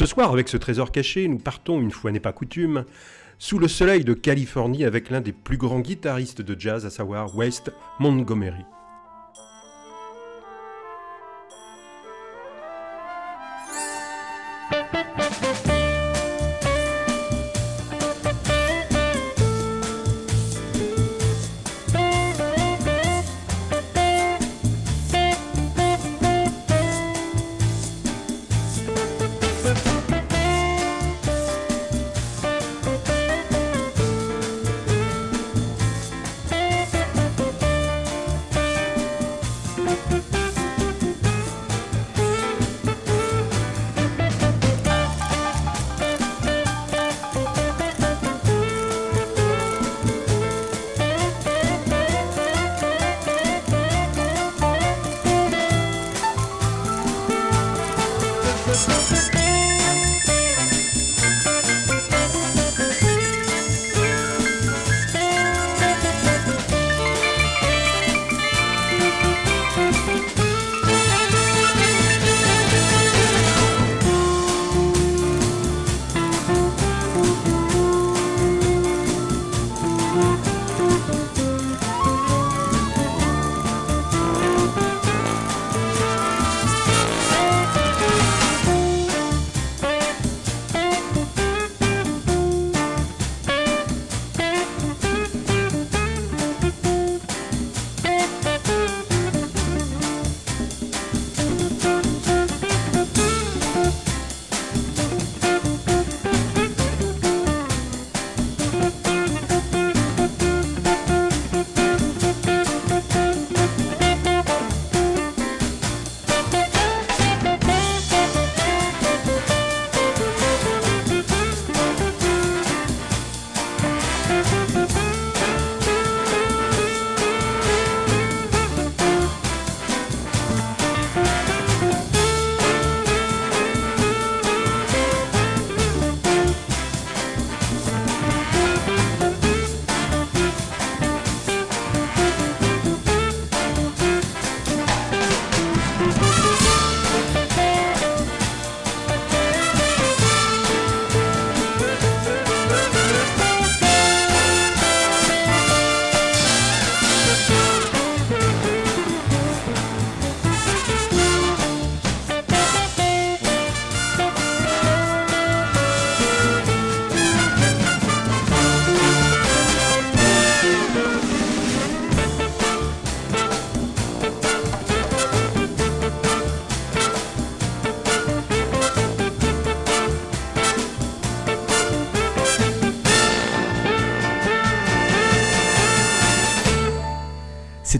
Ce soir, avec ce trésor caché, nous partons, une fois n'est pas coutume, sous le soleil de Californie avec l'un des plus grands guitaristes de jazz, à savoir West Montgomery.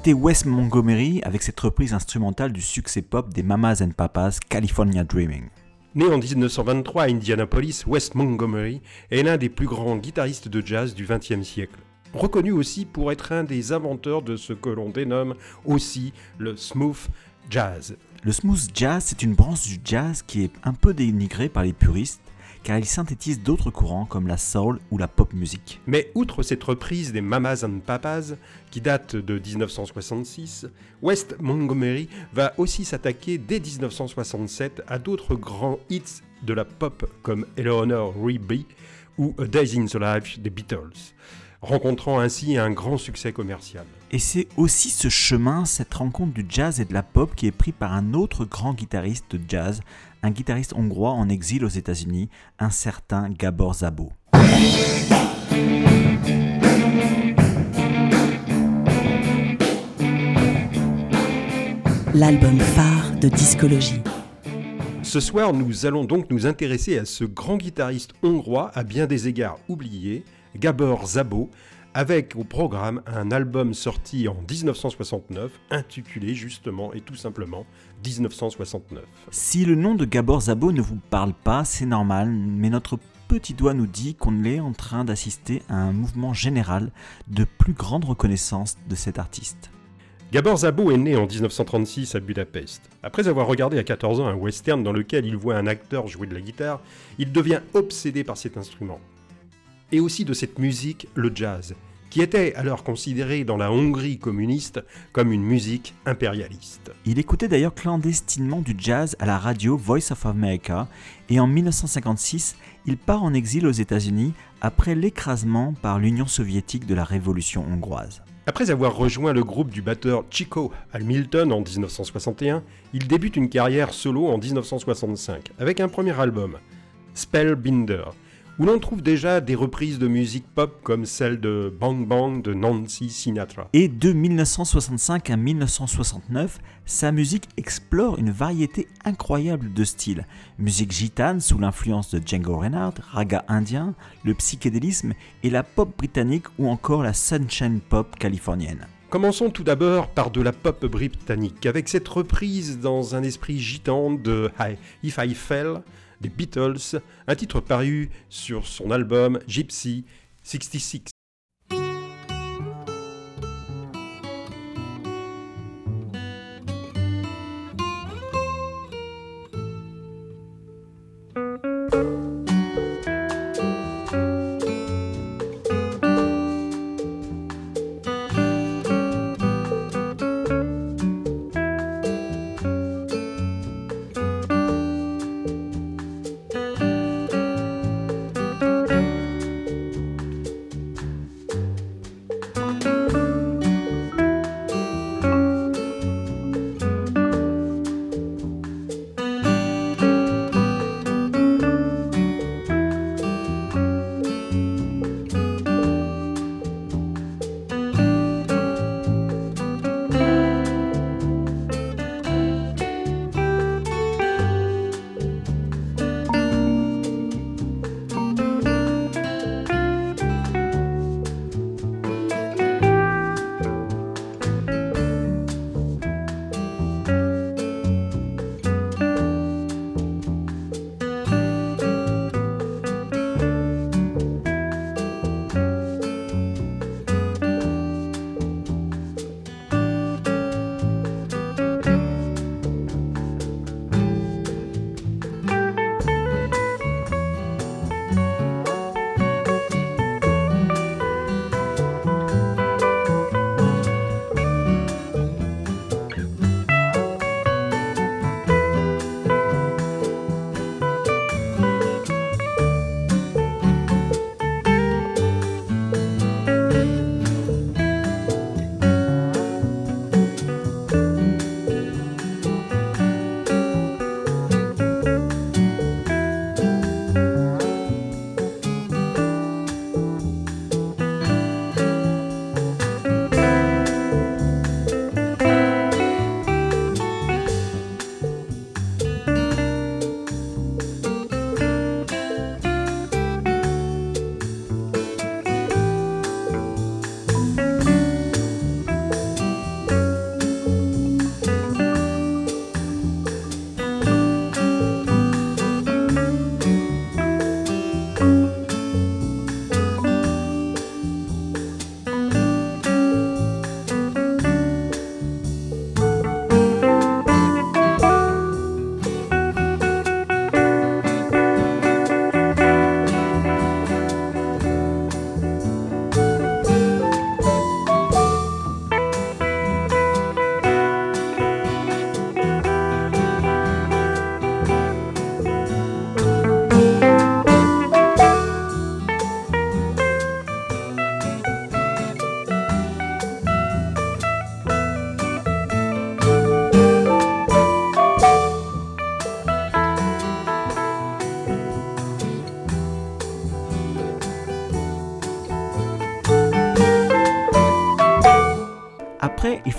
C'était Wes Montgomery avec cette reprise instrumentale du succès pop des Mamas and Papas California Dreaming. Né en 1923 à Indianapolis, Wes Montgomery est l'un des plus grands guitaristes de jazz du XXe siècle. Reconnu aussi pour être un des inventeurs de ce que l'on dénomme aussi le smooth jazz. Le smooth jazz, c'est une branche du jazz qui est un peu dénigrée par les puristes car il synthétise d'autres courants comme la soul ou la pop musique. Mais outre cette reprise des Mamas and Papas, qui date de 1966, West Montgomery va aussi s'attaquer dès 1967 à d'autres grands hits de la pop comme Eleanor Rigby ou A Days in the Life des Beatles, rencontrant ainsi un grand succès commercial. Et c'est aussi ce chemin, cette rencontre du jazz et de la pop qui est pris par un autre grand guitariste de jazz, un guitariste hongrois en exil aux États-Unis, un certain Gabor Zabo. L'album phare de discologie. Ce soir, nous allons donc nous intéresser à ce grand guitariste hongrois, à bien des égards oublié, Gabor Zabo, avec au programme un album sorti en 1969, intitulé justement et tout simplement 1969. Si le nom de Gabor Zabo ne vous parle pas, c'est normal, mais notre petit doigt nous dit qu'on est en train d'assister à un mouvement général de plus grande reconnaissance de cet artiste. Gabor Zabo est né en 1936 à Budapest. Après avoir regardé à 14 ans un western dans lequel il voit un acteur jouer de la guitare, il devient obsédé par cet instrument. Et aussi de cette musique, le jazz, qui était alors considéré dans la Hongrie communiste comme une musique impérialiste. Il écoutait d'ailleurs clandestinement du jazz à la radio Voice of America et en 1956, il part en exil aux États-Unis après l'écrasement par l'Union soviétique de la révolution hongroise. Après avoir rejoint le groupe du batteur Chico Hamilton en 1961, il débute une carrière solo en 1965 avec un premier album, Spellbinder, où l'on trouve déjà des reprises de musique pop comme celle de Bang Bang de Nancy Sinatra. Et de 1965 à 1969, sa musique explore une variété incroyable de styles. Musique gitane sous l'influence de Django Reinhardt, raga indien, le psychédélisme et la pop britannique ou encore la sunshine pop californienne. Commençons tout d'abord par de la pop britannique, avec cette reprise dans un esprit gitan de If I Fell, des Beatles, un titre paru sur son album Gypsy 66.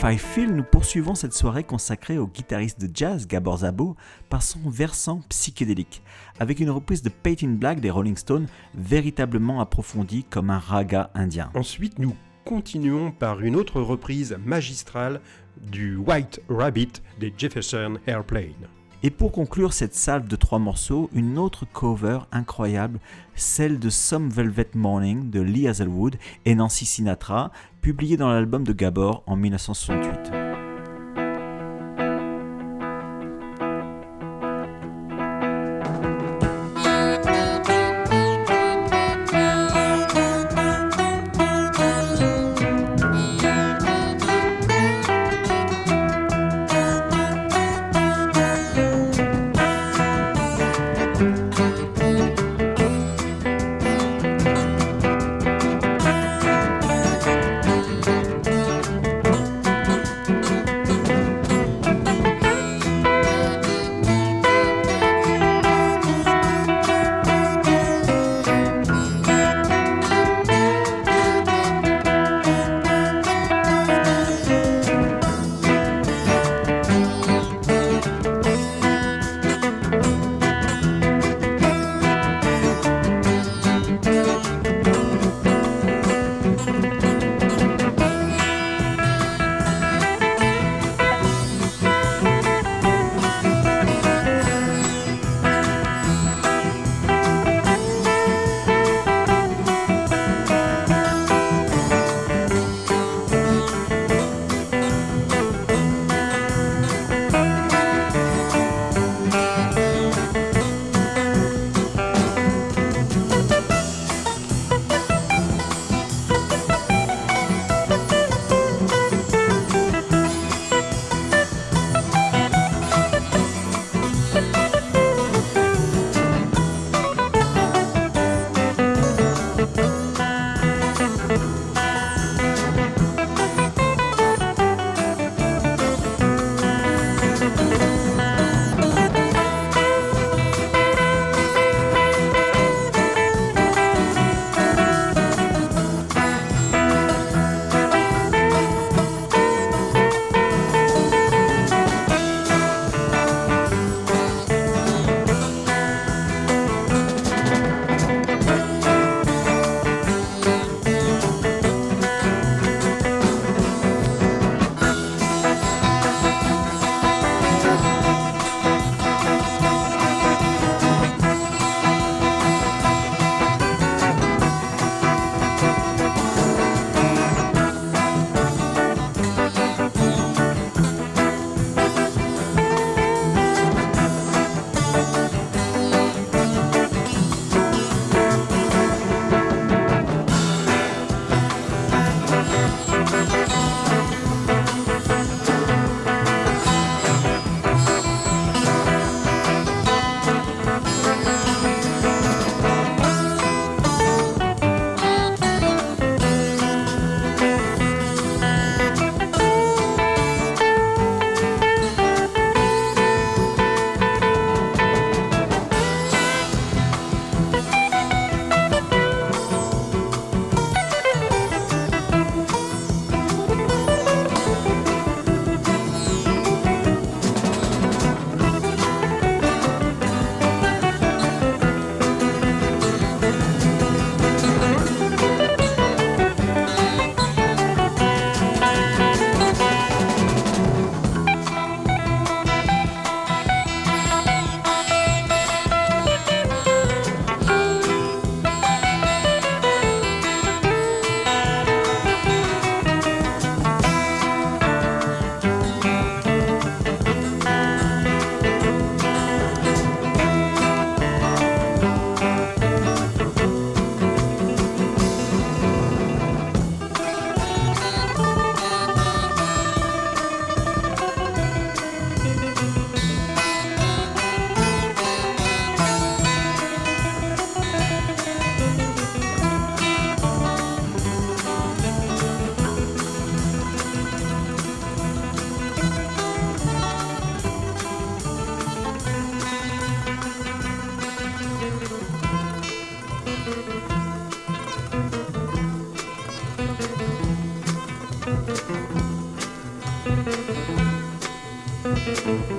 I Feel, nous poursuivons cette soirée consacrée au guitariste de jazz Gabor Zabo par son versant psychédélique, avec une reprise de Peyton Black des Rolling Stones véritablement approfondie comme un raga indien. Ensuite, nous continuons par une autre reprise magistrale du White Rabbit des Jefferson Airplane. Et pour conclure cette salve de trois morceaux, une autre cover incroyable, celle de Some Velvet Morning de Lee Hazelwood et Nancy Sinatra, publiée dans l'album de Gabor en 1968. thank you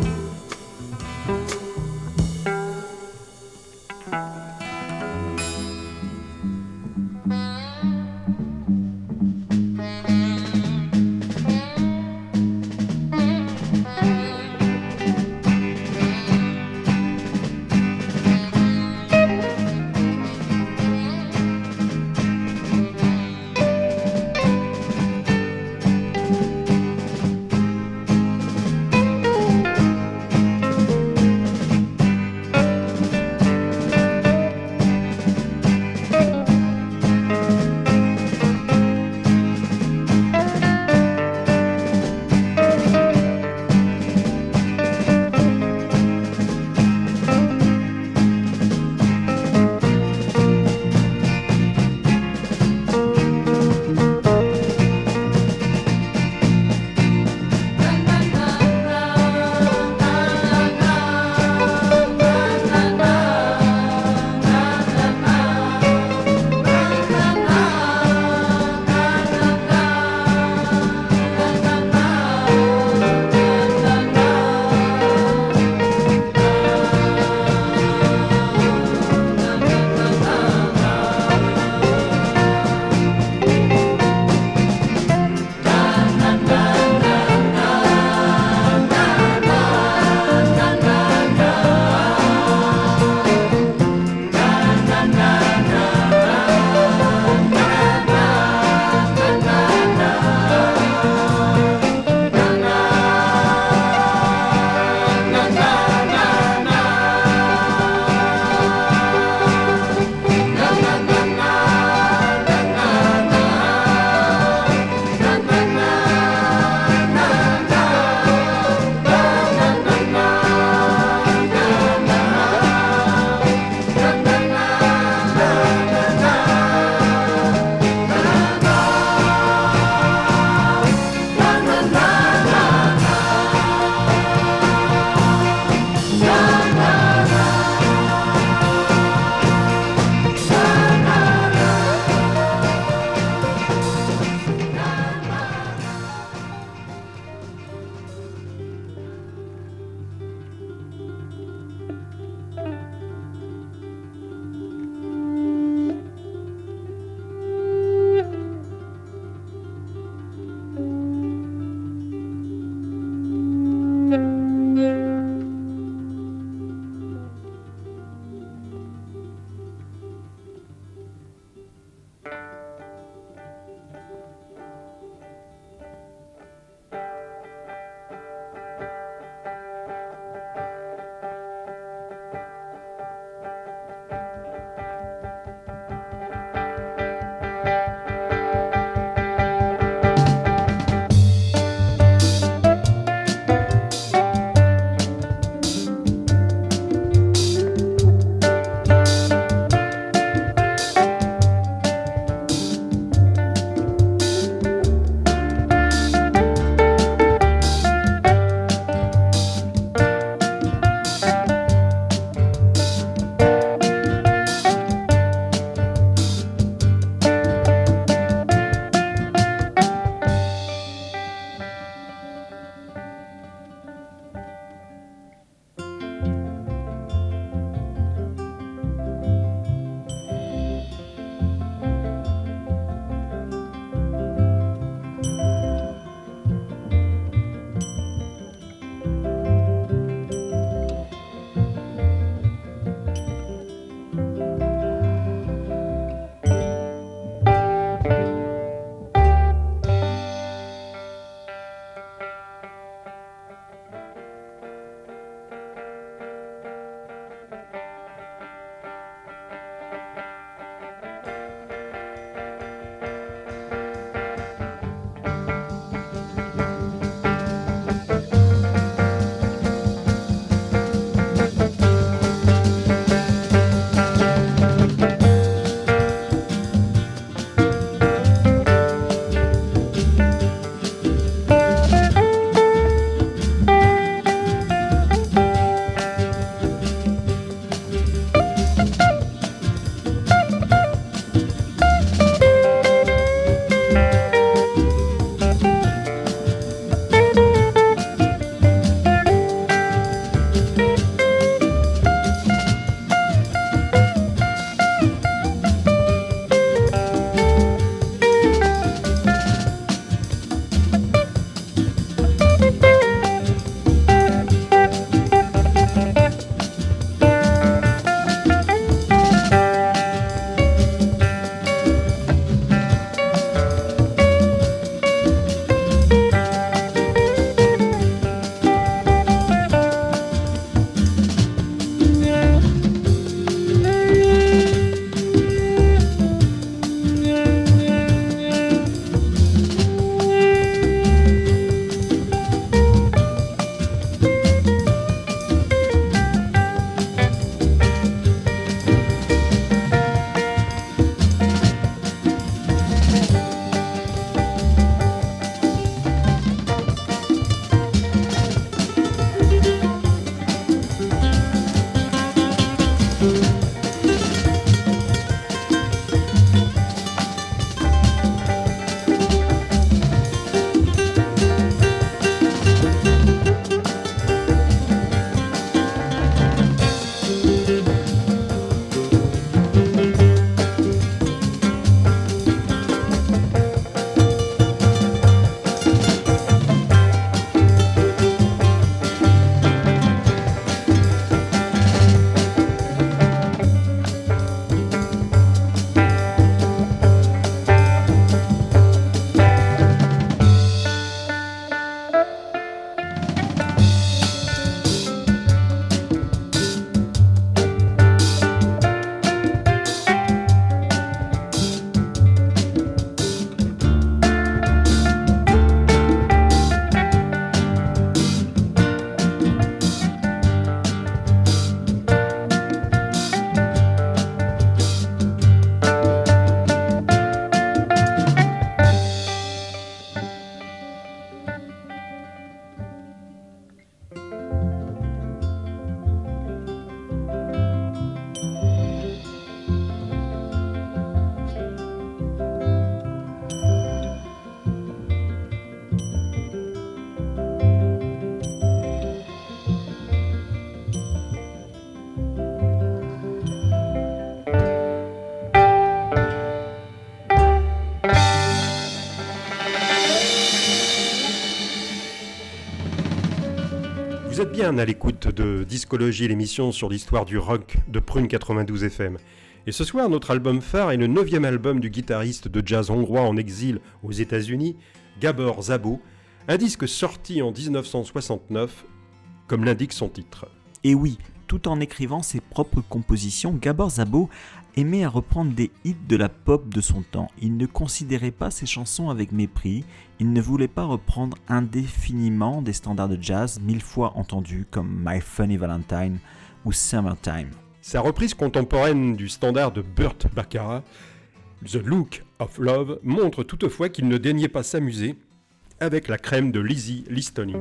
bien à l'écoute de Discologie, l'émission sur l'histoire du rock de Prune 92 FM. Et ce soir, notre album phare est le neuvième album du guitariste de jazz hongrois en exil aux États-Unis, Gabor Zabo, un disque sorti en 1969, comme l'indique son titre. Et oui, tout en écrivant ses propres compositions, Gabor Zabo aimait à reprendre des hits de la pop de son temps. Il ne considérait pas ses chansons avec mépris, il ne voulait pas reprendre indéfiniment des standards de jazz mille fois entendus comme My Funny Valentine ou Summertime. Sa reprise contemporaine du standard de Burt Baccarat, The Look of Love, montre toutefois qu'il ne daignait pas s'amuser avec la crème de Lizzie Listening.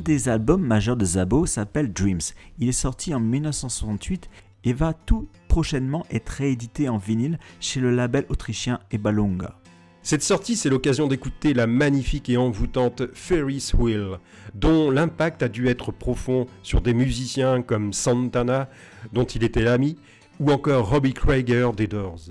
Des albums majeurs de Zabo s'appelle Dreams. Il est sorti en 1968 et va tout prochainement être réédité en vinyle chez le label autrichien Ebalunga. Cette sortie, c'est l'occasion d'écouter la magnifique et envoûtante Ferris Wheel, dont l'impact a dû être profond sur des musiciens comme Santana, dont il était l'ami, ou encore Robbie Krieger des Doors.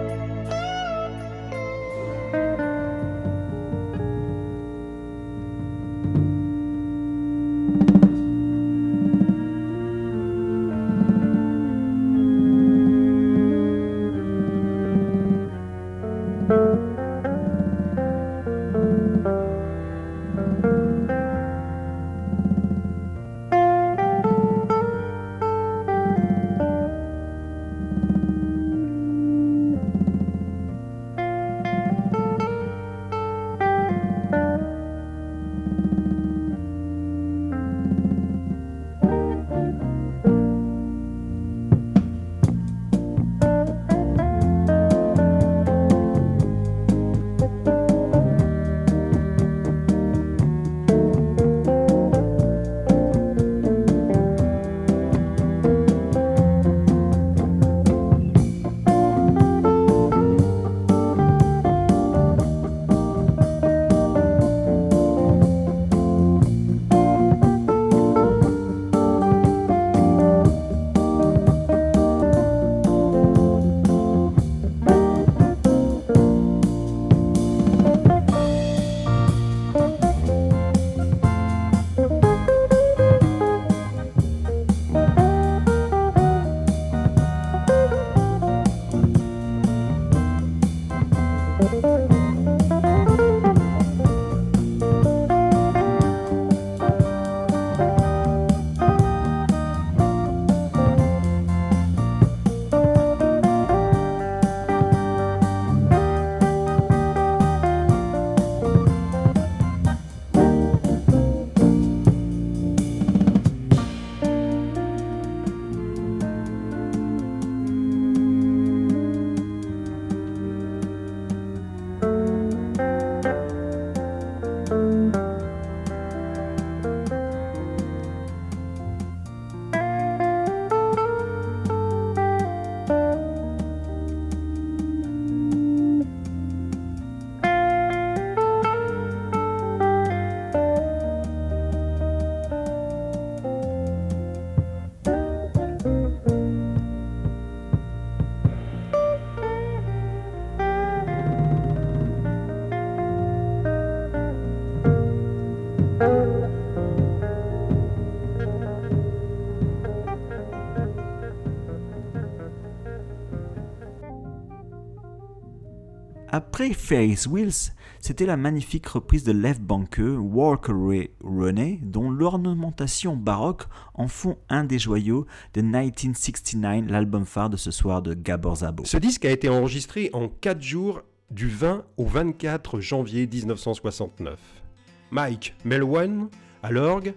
Après Ferris Wheels, c'était la magnifique reprise de Lev Banke, Walk Away Runner, dont l'ornementation baroque en font un des joyaux de 1969, l'album phare de ce soir de Gabor Zabo. Ce disque a été enregistré en 4 jours du 20 au 24 janvier 1969. Mike Melwan à l'orgue,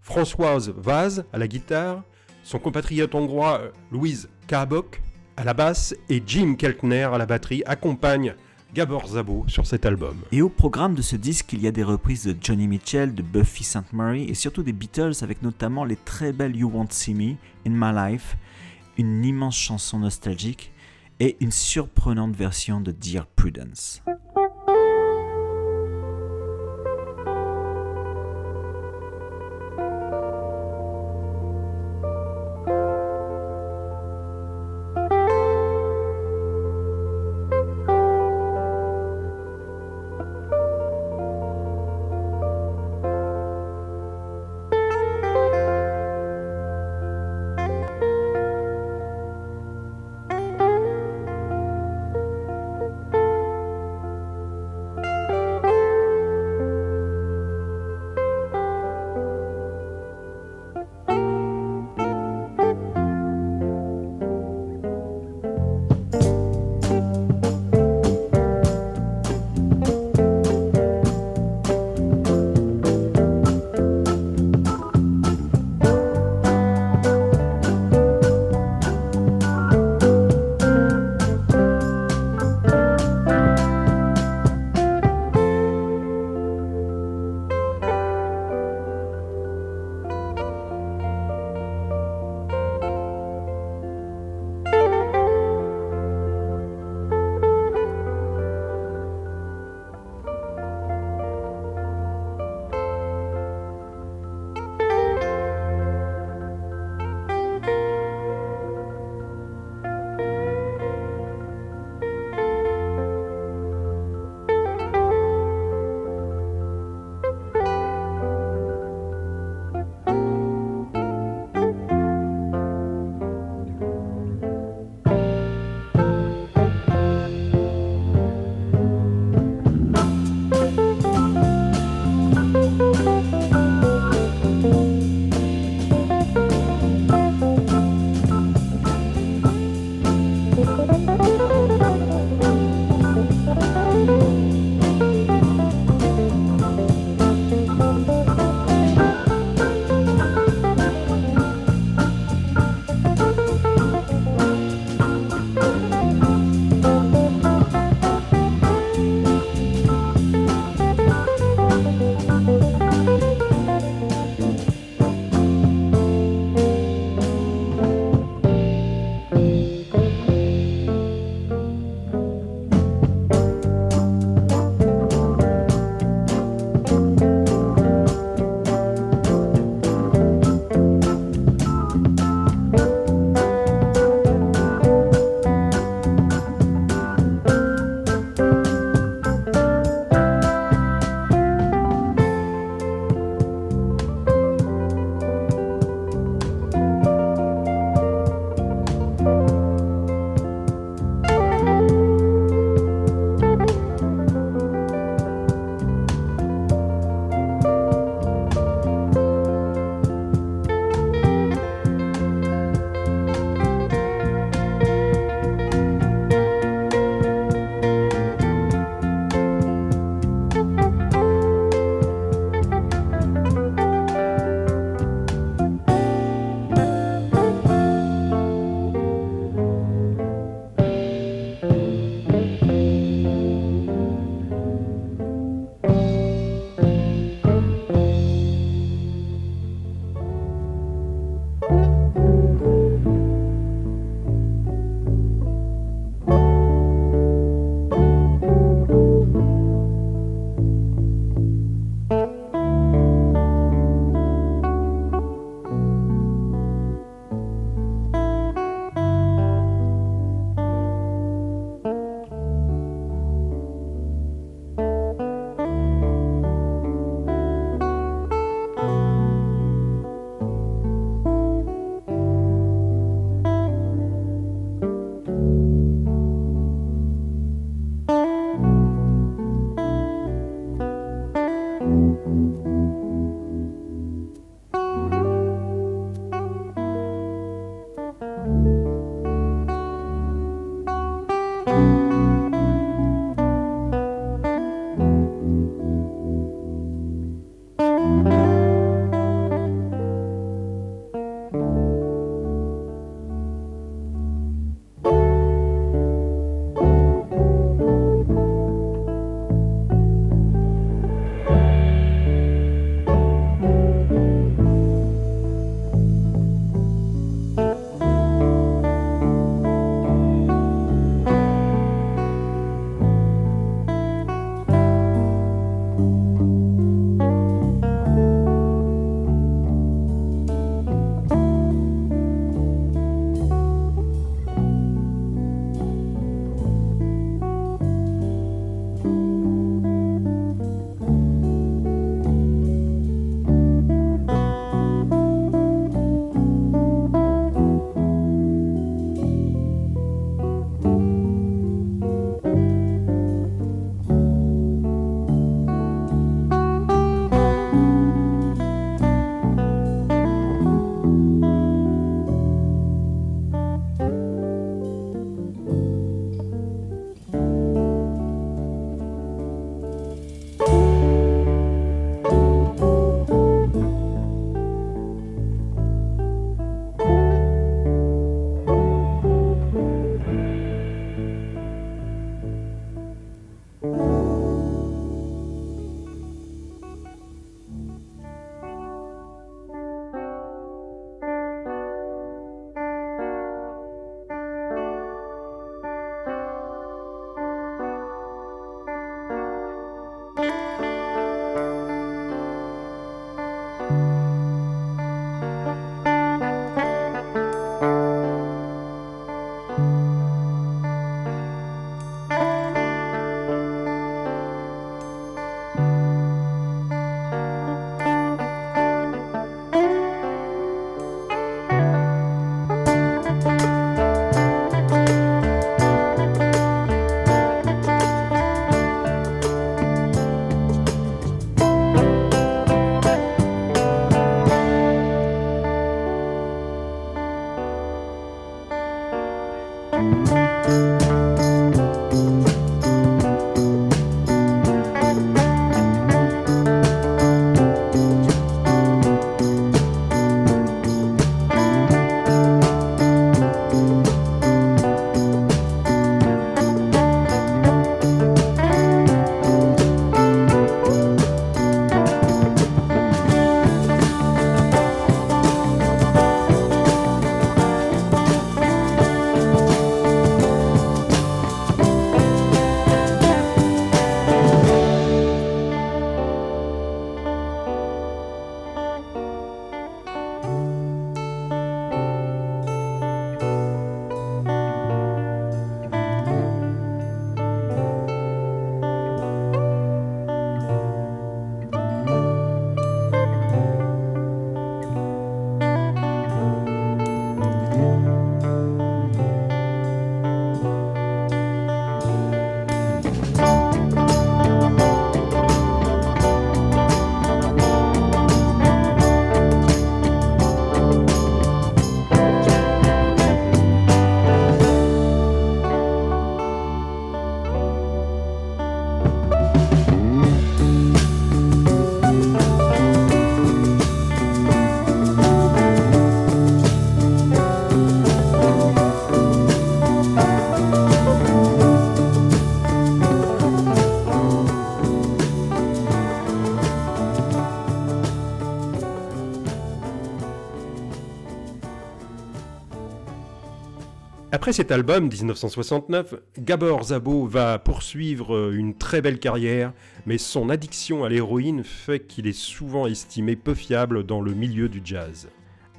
Françoise Vaz à la guitare, son compatriote hongrois euh, Louise Kabok à la basse et Jim Keltner à la batterie accompagnent Gabor Zabo sur cet album. Et au programme de ce disque, il y a des reprises de Johnny Mitchell, de Buffy St. Mary et surtout des Beatles avec notamment les très belles You Won't See Me, In My Life, une immense chanson nostalgique et une surprenante version de Dear Prudence. Après cet album, 1969, Gabor Zabo va poursuivre euh, une très belle carrière, mais son addiction à l'héroïne fait qu'il est souvent estimé peu fiable dans le milieu du jazz.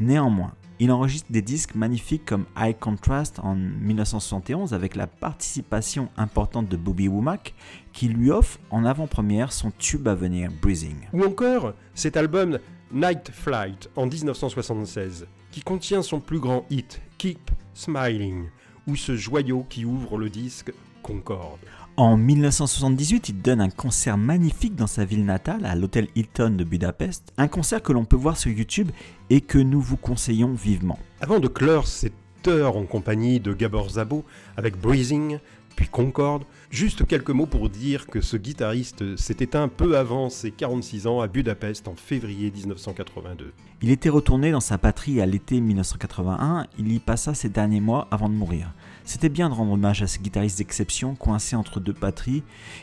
Néanmoins, il enregistre des disques magnifiques comme High Contrast en 1971 avec la participation importante de Bobby Womack qui lui offre en avant-première son tube à venir Breathing. Ou encore cet album Night Flight en 1976 qui contient son plus grand hit Keep Smiling ou ce joyau qui ouvre le disque Concorde. En 1978, il donne un concert magnifique dans sa ville natale, à l'hôtel Hilton de Budapest. Un concert que l'on peut voir sur YouTube et que nous vous conseillons vivement. Avant de clore cette heure en compagnie de Gabor Zabo avec Breathing, puis Concorde, juste quelques mots pour dire que ce guitariste s'est éteint peu avant ses 46 ans à Budapest en février 1982. Il était retourné dans sa patrie à l'été 1981, il y passa ses derniers mois avant de mourir. C'était bien de rendre hommage à ce guitariste d'exception coincé entre deux patries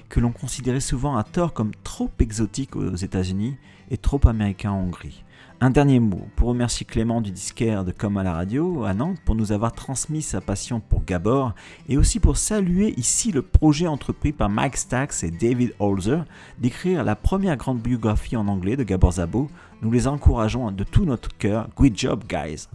que l'on considérait souvent à tort comme trop exotiques aux États-Unis et trop américains en Hongrie. Un dernier mot pour remercier Clément du disquaire de Comme à la radio à Nantes pour nous avoir transmis sa passion pour Gabor et aussi pour saluer ici le projet entrepris par Mike Stax et David Holzer d'écrire la première grande biographie en anglais de Gabor Zabo. Nous les encourageons de tout notre cœur. Good job, guys!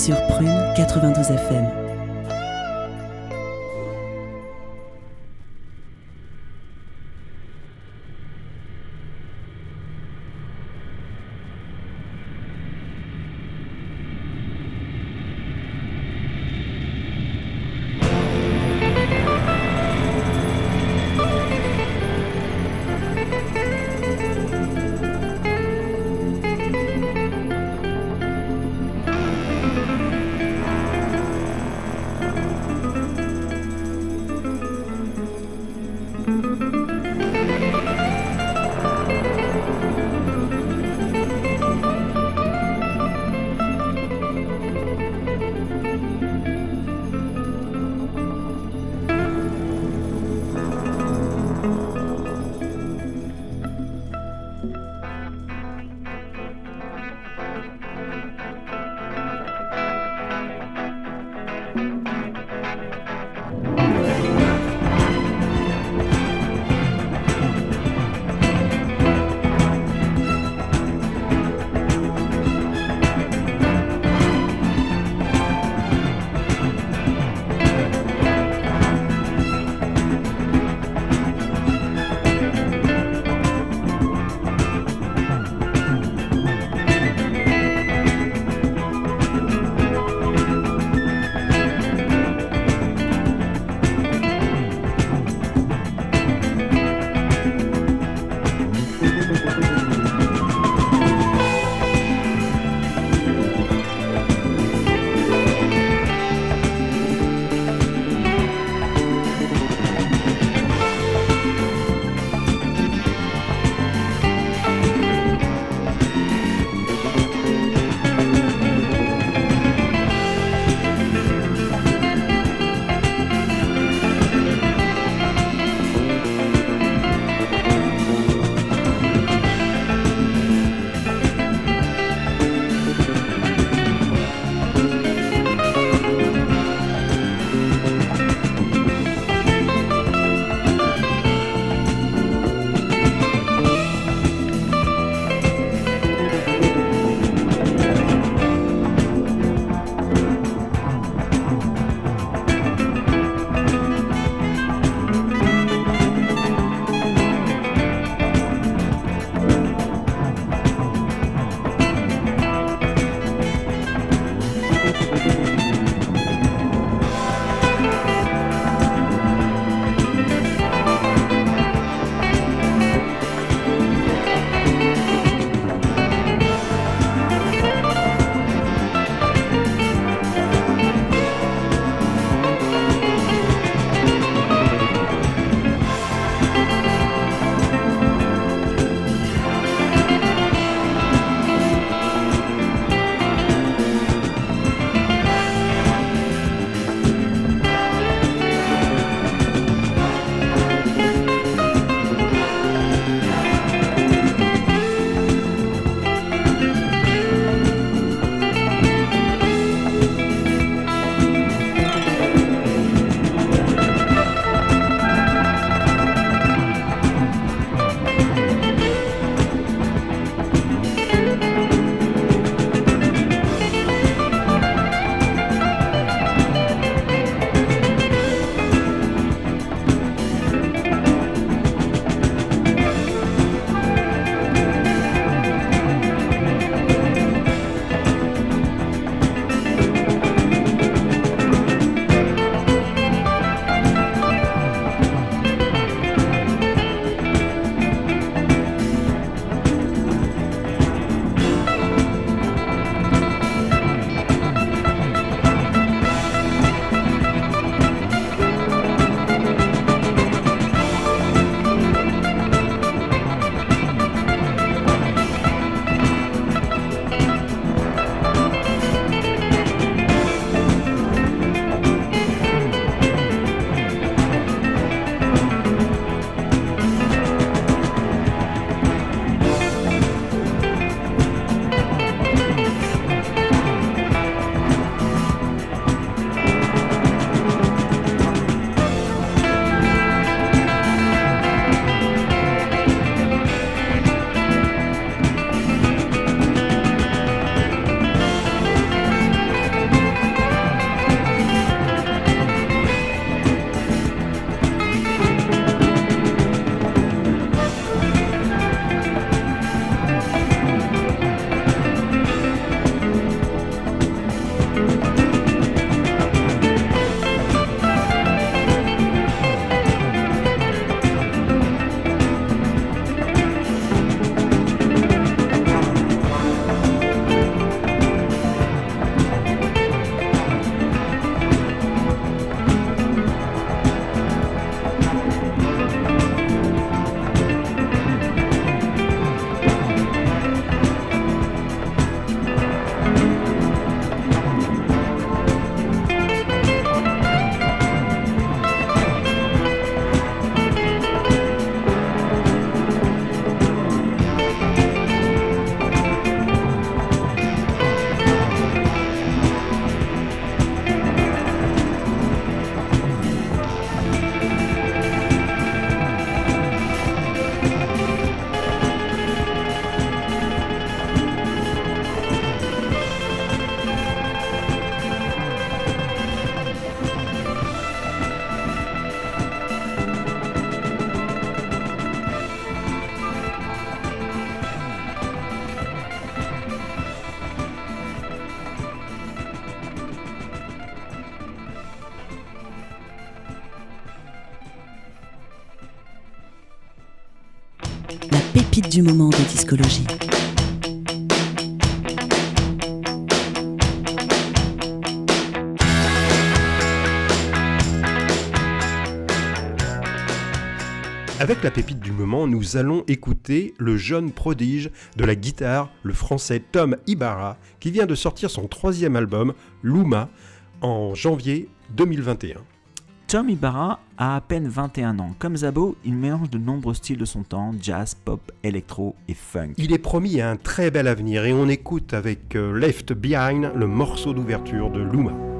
Sur Prune 92 FM. Avec la pépite du moment, nous allons écouter le jeune prodige de la guitare, le français Tom Ibarra, qui vient de sortir son troisième album, Luma, en janvier 2021. Tom Ibarra a à peine 21 ans. Comme Zabo, il mélange de nombreux styles de son temps, jazz, pop, électro et funk. Il est promis à un très bel avenir et on écoute avec euh, Left Behind le morceau d'ouverture de Luma.